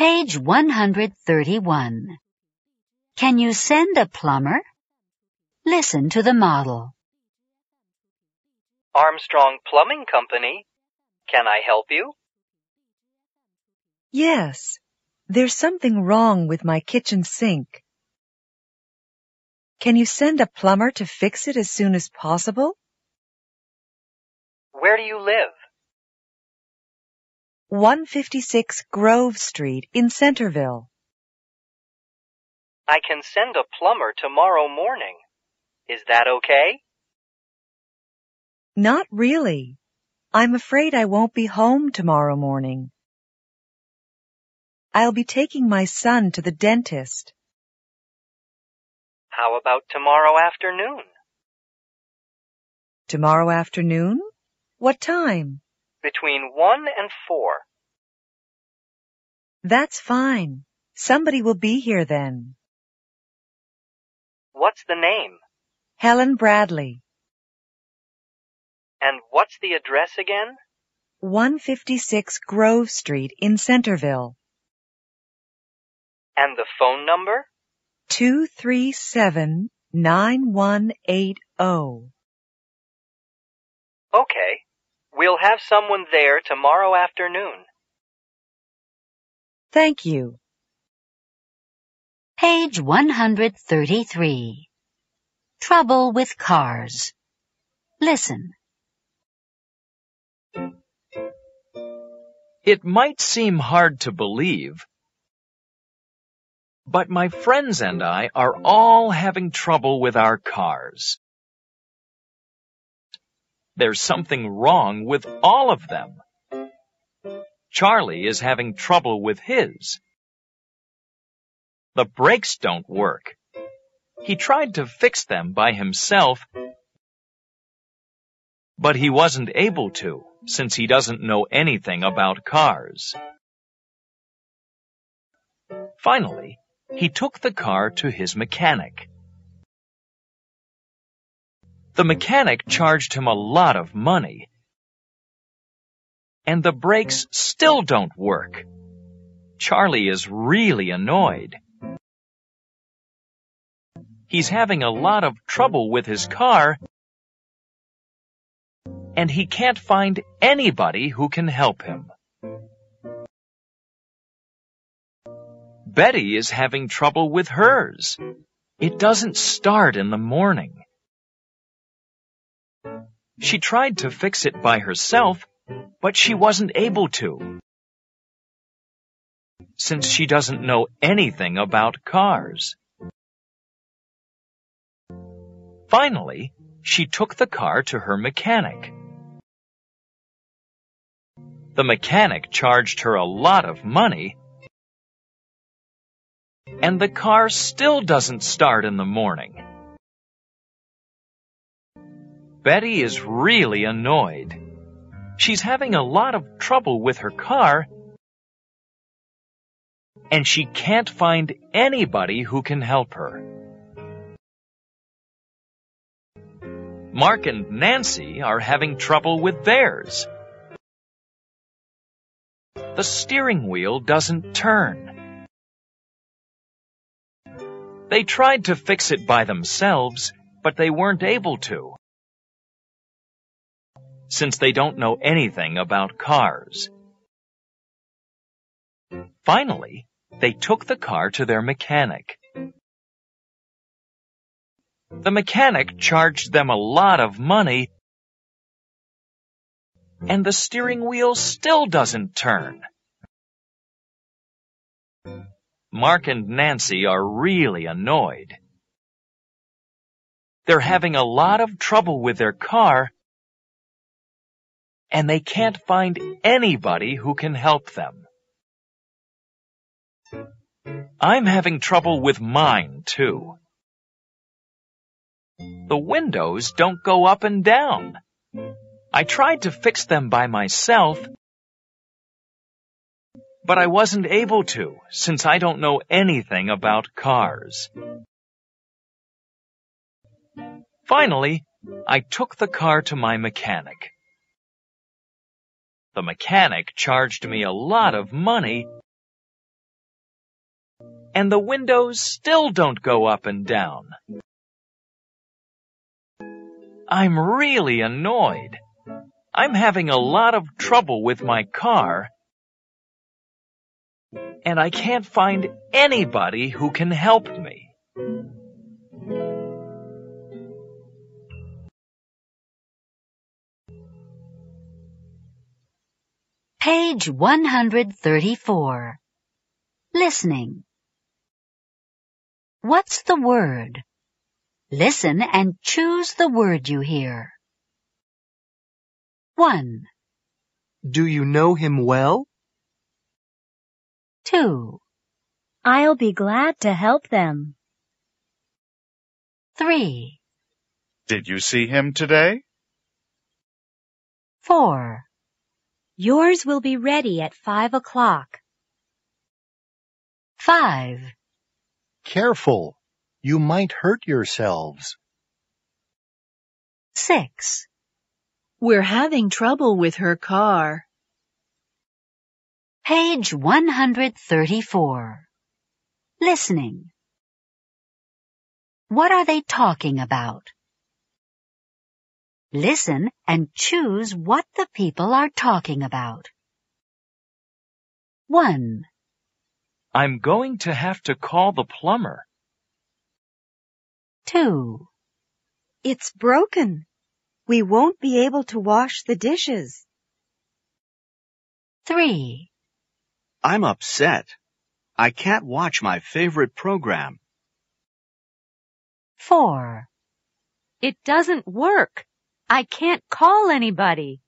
Page 131. Can you send a plumber? Listen to the model. Armstrong Plumbing Company. Can I help you? Yes, there's something wrong with my kitchen sink. Can you send a plumber to fix it as soon as possible? Where do you live? 156 Grove Street in Centerville. I can send a plumber tomorrow morning. Is that okay? Not really. I'm afraid I won't be home tomorrow morning. I'll be taking my son to the dentist. How about tomorrow afternoon? Tomorrow afternoon? What time? Between 1 and 4. That's fine. Somebody will be here then. What's the name? Helen Bradley, And what's the address again? 156 Grove Street in Centerville. And the phone number? 237-9180. Okay. We'll have someone there tomorrow afternoon. Thank you. Page 133. Trouble with cars. Listen. It might seem hard to believe, but my friends and I are all having trouble with our cars. There's something wrong with all of them. Charlie is having trouble with his. The brakes don't work. He tried to fix them by himself, but he wasn't able to since he doesn't know anything about cars. Finally, he took the car to his mechanic. The mechanic charged him a lot of money. And the brakes still don't work. Charlie is really annoyed. He's having a lot of trouble with his car, and he can't find anybody who can help him. Betty is having trouble with hers. It doesn't start in the morning. She tried to fix it by herself, but she wasn't able to. Since she doesn't know anything about cars. Finally, she took the car to her mechanic. The mechanic charged her a lot of money, and the car still doesn't start in the morning. Betty is really annoyed. She's having a lot of trouble with her car, and she can't find anybody who can help her. Mark and Nancy are having trouble with theirs. The steering wheel doesn't turn. They tried to fix it by themselves, but they weren't able to. Since they don't know anything about cars. Finally, they took the car to their mechanic. The mechanic charged them a lot of money, and the steering wheel still doesn't turn. Mark and Nancy are really annoyed. They're having a lot of trouble with their car, and they hmm. can't find anybody who can help them. I'm having trouble with mine, too. The windows don't go up and down. I tried to fix them by myself, but I wasn't able to since I don't know anything about cars. Finally, I took the car to my mechanic. The mechanic charged me a lot of money and the windows still don't go up and down. I'm really annoyed. I'm having a lot of trouble with my car, and I can't find anybody who can help me. Page 134. Listening. What's the word? Listen and choose the word you hear. 1, Do you know him well? 2, I'll be glad to help them. 3, Did you see him today? 4, Yours will be ready at five o'clock. 5, Careful. You might hurt yourselves. 6, We're having trouble with her car. Page 134. Listening. What are they talking about? Listen and choose what the people are talking about. 1, I'm going to have to call the plumber. 2, It's broken. We won't be able to wash the dishes. 3, I'm upset. I can't watch my favorite program. 4, It doesn't work. I can't call anybody.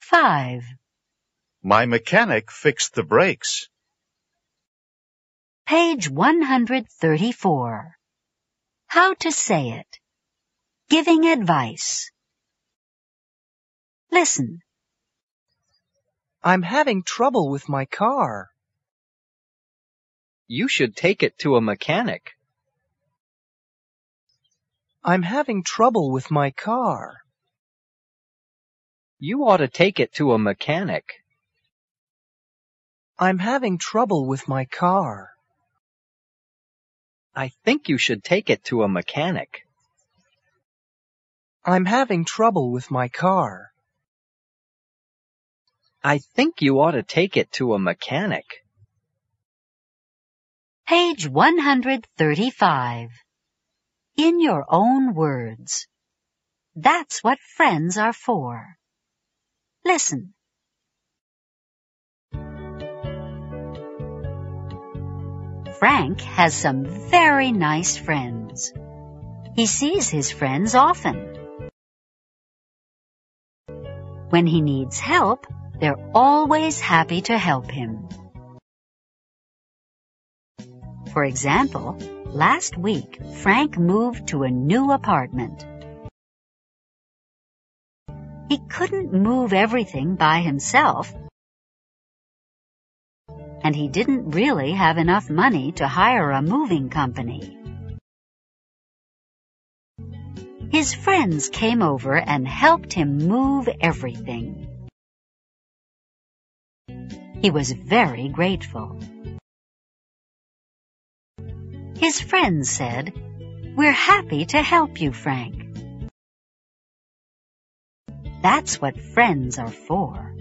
5, My mechanic fixed the brakes. Page 134. How to say it. Giving advice. Listen. I'm having trouble with my car. You should take it to a mechanic. I'm having trouble with my car. You ought to take it to a mechanic. I'm having trouble with my car. I think you should take it to a mechanic. I'm having trouble with my car. I think you ought to take it to a mechanic. Page 135. In your own words. That's what friends are for. Listen. Frank has some very nice friends. He sees his friends often. When he needs help, they're always happy to help him. For example, last week, Frank moved to a new apartment. He couldn't move everything by himself, and he didn't really have enough money to hire a moving company. His friends came over and helped him move everything. He was very grateful. His friends said, We're happy to help you, Frank. That's what friends are for.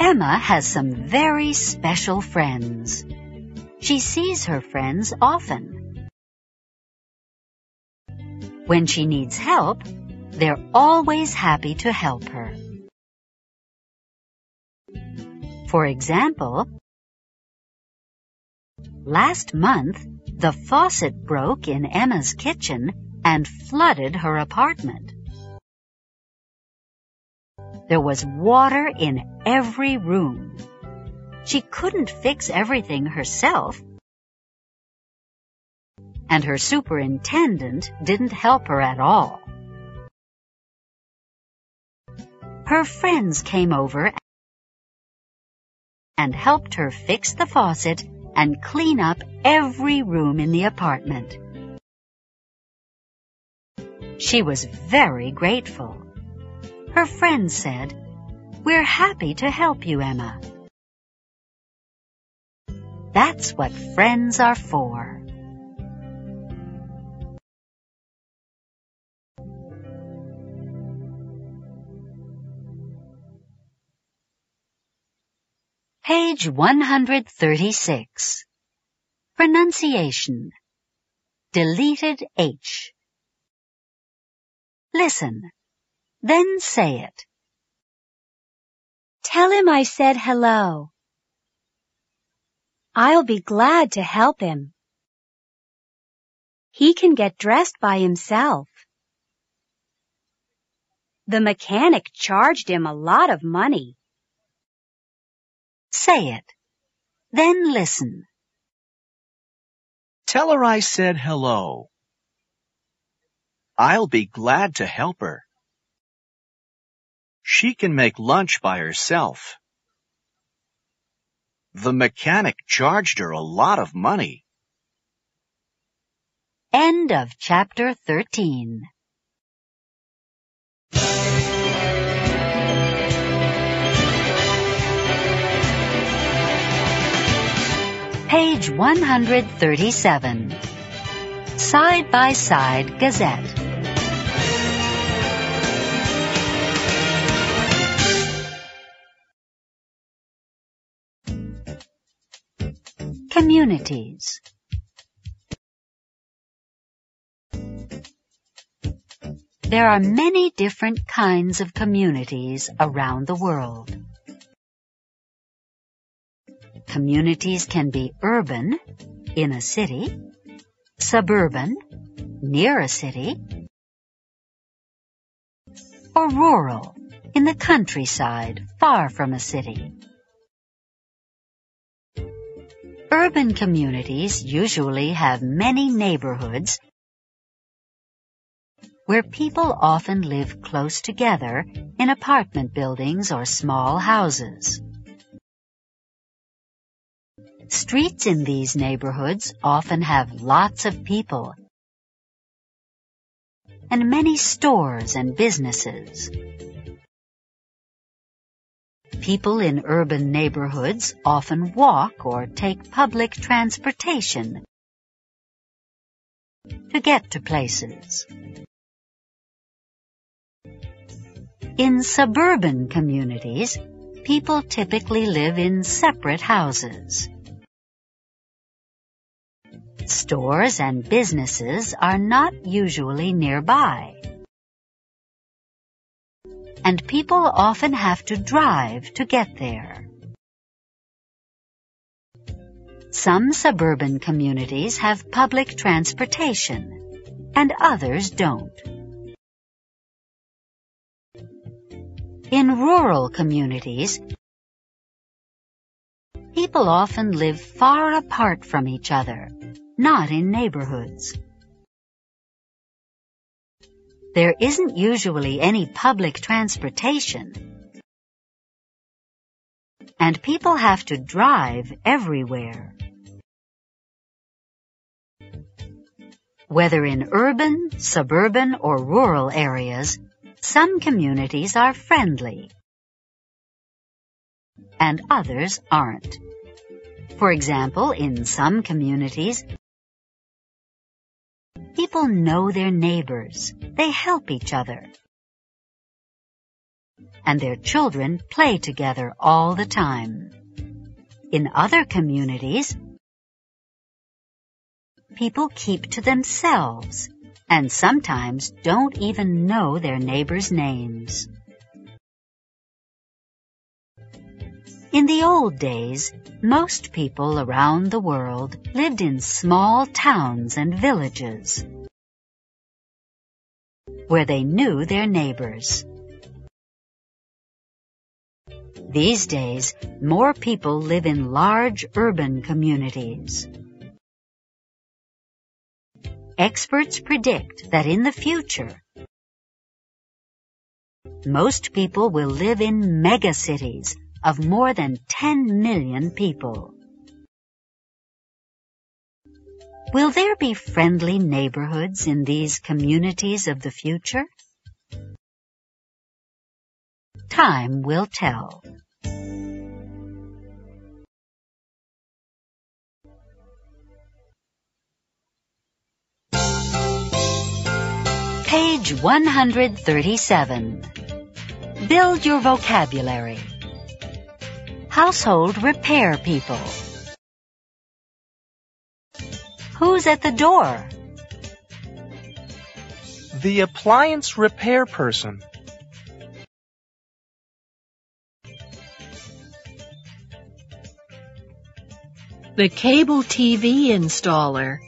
Emma has some very special friends. She sees her friends often. When she needs help, they're always happy to help her. For example, last month, the faucet broke in Emma's kitchen and flooded her apartment. There was water in every room. She couldn't fix everything herself, and her superintendent didn't help her at all. Her friends came over and helped her fix the faucet and clean up every room in the apartment. She was very grateful. Her friends said, We're happy to help you, Emma. That's what friends are for. Page 136. Pronunciation. Deleted H. Listen. Then say it. Tell him I said hello. I'll be glad to help him. He can get dressed by himself. The mechanic charged him a lot of money. Say it. Then listen. Tell her I said hello. I'll be glad to help her. She can make lunch by herself. The mechanic charged her a lot of money. End of chapter 13. Page 137. Side by Side Gazette. Communities. There are many different kinds of communities around the world. Communities can be urban, in a city, suburban, near a city, or rural, in the countryside, far from a city. Urban communities usually have many neighborhoods where people often live close together in apartment buildings or small houses. Streets in these neighborhoods often have lots of people and many stores and businesses. People in urban neighborhoods often walk or take public transportation to get to places. In suburban communities, people typically live in separate houses. Stores and businesses are not usually nearby and people often have to drive to get there. Some suburban communities have public transportation, and others don't. In rural communities, people often live far apart from each other, not in neighborhoods. There isn't usually any public transportation. And people have to drive everywhere. Whether in urban, suburban, or rural areas, some communities are friendly and others aren't. For example, in some communities, People know their neighbors. They help each other. And their children play together all the time. In other communities, people keep to themselves and sometimes don't even know their neighbors' names. In the old days, most people around the world lived in small towns and villages where they knew their neighbors. These days, more people live in large urban communities. Experts predict that in the future, most people will live in megacities of more than 10 million people. Will there be friendly neighborhoods in these communities of the future? time will tell. Page 137. Build your vocabulary. Household repair people. Who's at the door? The appliance repair person. The cable TV installer.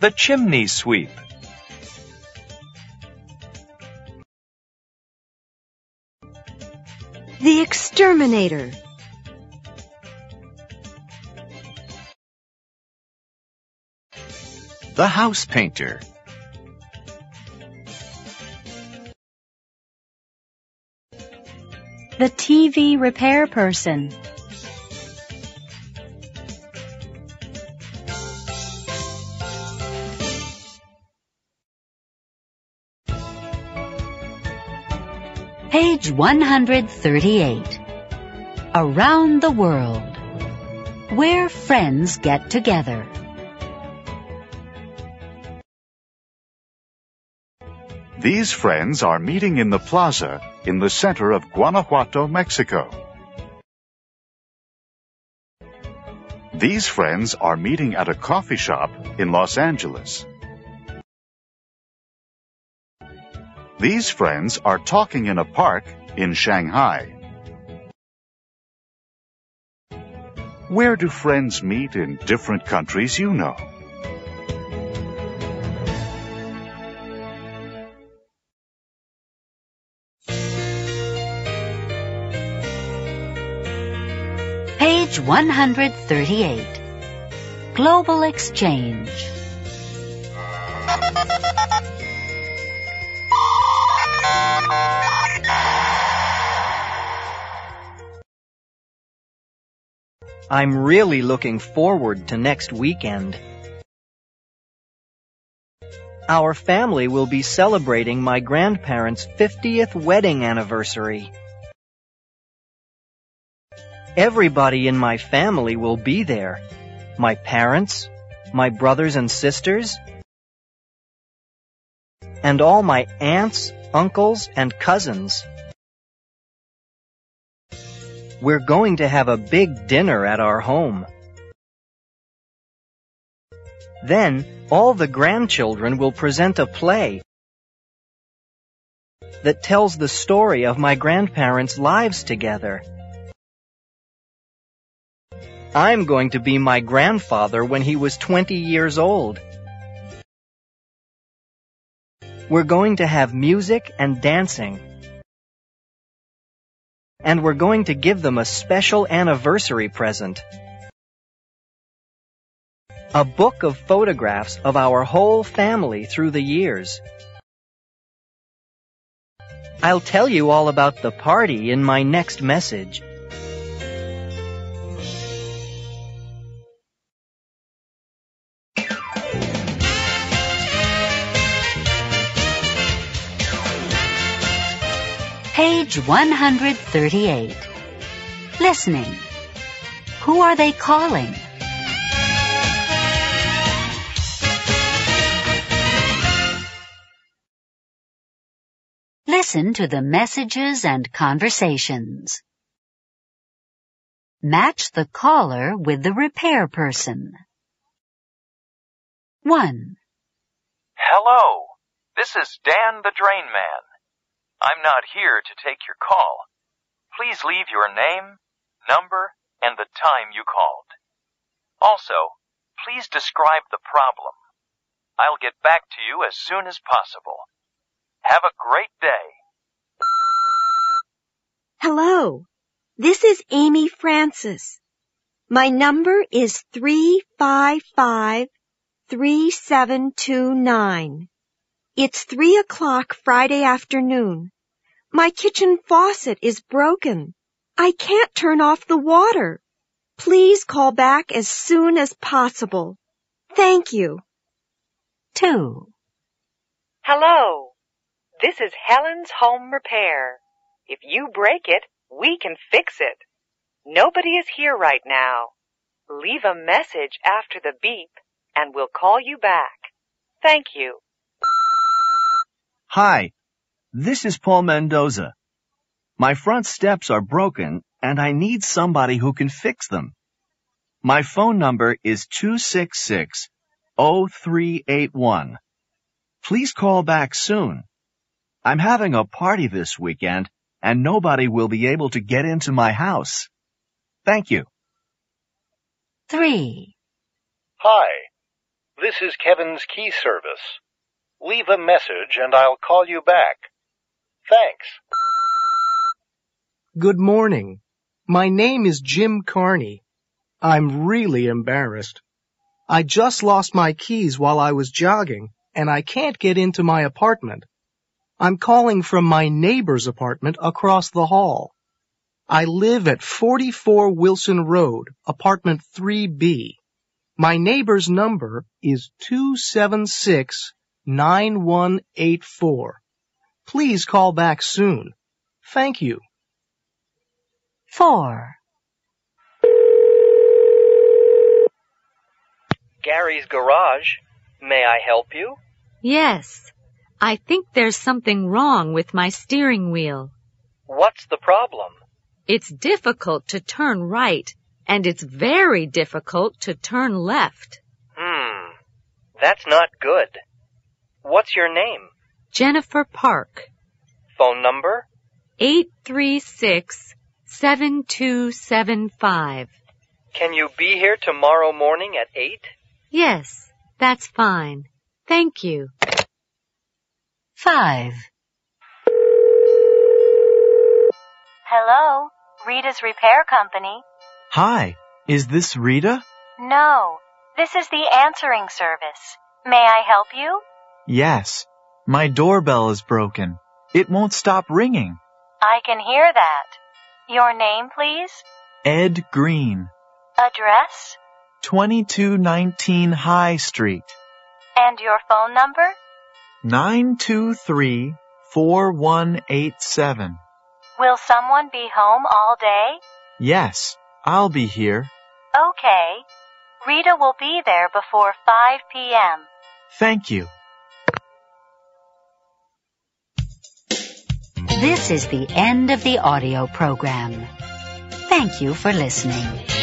The chimney sweep. The exterminator. The house painter. The TV repair person. Page 138. Around the World. Where friends get together. These friends are meeting in the plaza in the center of Guanajuato, Mexico. These friends are meeting at a coffee shop in Los Angeles. These friends are talking in a park in Shanghai. Where do friends meet in different countries you know? Page 138. Global Exchange. I'm really looking forward to next weekend. Our family will be celebrating my grandparents' 50th wedding anniversary. Everybody in my family will be there. My parents, my brothers and sisters, and all my aunts, uncles, and cousins. We're going to have a big dinner at our home. Then, all the grandchildren will present a play that tells the story of my grandparents' lives together. I'm going to be my grandfather when he was 20 years old. We're going to have music and dancing. And we're going to give them a special anniversary present. A book of photographs of our whole family through the years. I'll tell you all about the party in my next message. Page 138. Listening. Who are they calling? Listen to the messages and conversations. Match the caller with the repair person. 1. Hello. This is Dan the Drain Man. I'm not here to take your call. Please leave your name, number, and the time you called. Also, please describe the problem. I'll get back to you as soon as possible. Have a great day. Hello. This is Amy Francis. My number is 355-3729. It's three o'clock Friday afternoon. My kitchen faucet is broken. I can't turn off the water. Please call back as soon as possible. Thank you. 2. Hello. This is Helen's Home Repair. If you break it, we can fix it. Nobody is here right now. Leave a message after the beep and we'll call you back. Thank you. Hi, this is Paul Mendoza. My front steps are broken and I need somebody who can fix them. My phone number is 266-0381. Please call back soon. I'm having a party this weekend and nobody will be able to get into my house. Thank you. 3. Hi, this is Kevin's key service. Leave a message and I'll call you back. Thanks. Good morning. My name is Jim Carney. I'm really embarrassed. I just lost my keys while I was jogging and I can't get into my apartment. I'm calling from my neighbor's apartment across the hall. I live at 44 Wilson Road, apartment 3B. My neighbor's number is 276-9184. Please call back soon. Thank you. 4. Gary's Garage. May I help you? Yes. I think there's something wrong with my steering wheel. What's the problem? It's difficult to turn right, and it's very difficult to turn left. Hmm. That's not good. What's your name? Jennifer Park. Phone number? 836-7275. Can you be here tomorrow morning at 8? Yes, that's fine. Thank you. 5. Hello, Rita's Repair Company. Hi, is this Rita? No, this is the answering service. May I help you? Yes. My doorbell is broken. It won't stop ringing. I can hear that. Your name, please? Ed Green, Address? 2219 High Street, And your phone number? 923 4187. Will someone be home all day? Yes, I'll be here. Okay. Rita will be there before 5 p.m. Thank you. This is the end of the audio program. Thank you for listening.